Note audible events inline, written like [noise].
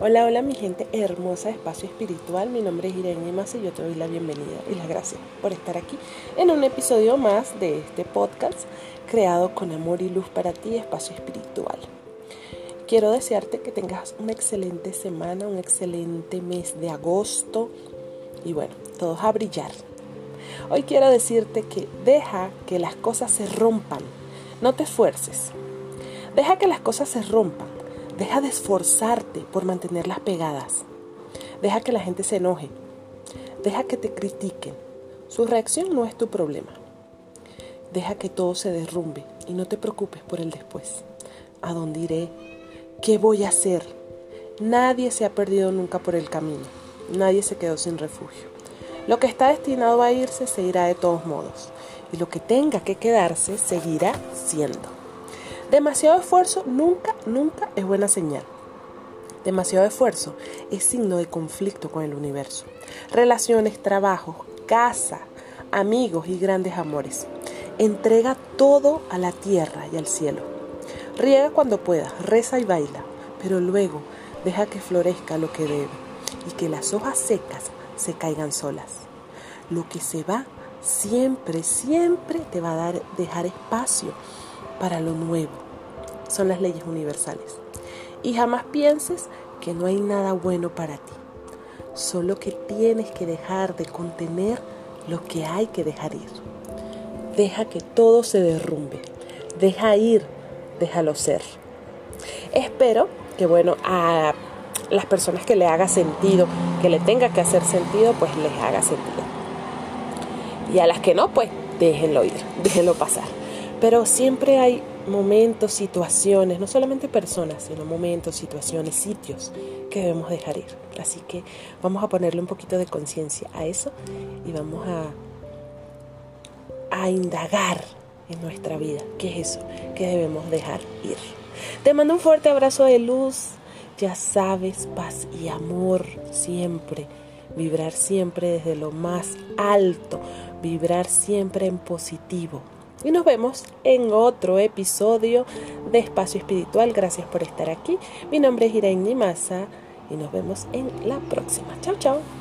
Hola, hola mi gente hermosa de Espacio Espiritual, mi nombre es Irene Mas y yo te doy la bienvenida y las gracias por estar aquí en un episodio más de este podcast creado con amor y luz para ti, Espacio Espiritual. Quiero desearte que tengas una excelente semana, un excelente mes de agosto y bueno, todos a brillar. Hoy quiero decirte que deja que las cosas se rompan, no te esfuerces, deja que las cosas se rompan Deja de esforzarte por mantenerlas pegadas. Deja que la gente se enoje. Deja que te critiquen. Su reacción no es tu problema. Deja que todo se derrumbe y no te preocupes por el después. ¿A dónde iré? ¿Qué voy a hacer? Nadie se ha perdido nunca por el camino. Nadie se quedó sin refugio. Lo que está destinado a irse se irá de todos modos. Y lo que tenga que quedarse seguirá siendo. Demasiado esfuerzo nunca, nunca es buena señal. Demasiado esfuerzo es signo de conflicto con el universo. Relaciones, trabajo, casa, amigos y grandes amores. Entrega todo a la tierra y al cielo. Riega cuando pueda, reza y baila, pero luego deja que florezca lo que debe y que las hojas secas se caigan solas. Lo que se va siempre, siempre te va a dar, dejar espacio para lo nuevo. Son las leyes universales. Y jamás pienses que no hay nada bueno para ti. Solo que tienes que dejar de contener lo que hay que dejar ir. Deja que todo se derrumbe. Deja ir, déjalo ser. Espero que, bueno, a las personas que le haga sentido, que le tenga que hacer sentido, pues les haga sentido. Y a las que no, pues déjenlo ir, [laughs] déjenlo pasar. Pero siempre hay momentos, situaciones, no solamente personas, sino momentos, situaciones, sitios que debemos dejar ir. Así que vamos a ponerle un poquito de conciencia a eso y vamos a, a indagar en nuestra vida qué es eso que debemos dejar ir. Te mando un fuerte abrazo de luz, ya sabes, paz y amor siempre. Vibrar siempre desde lo más alto, vibrar siempre en positivo. Y nos vemos en otro episodio de Espacio Espiritual. Gracias por estar aquí. Mi nombre es Irene Massa y nos vemos en la próxima. Chao, chao.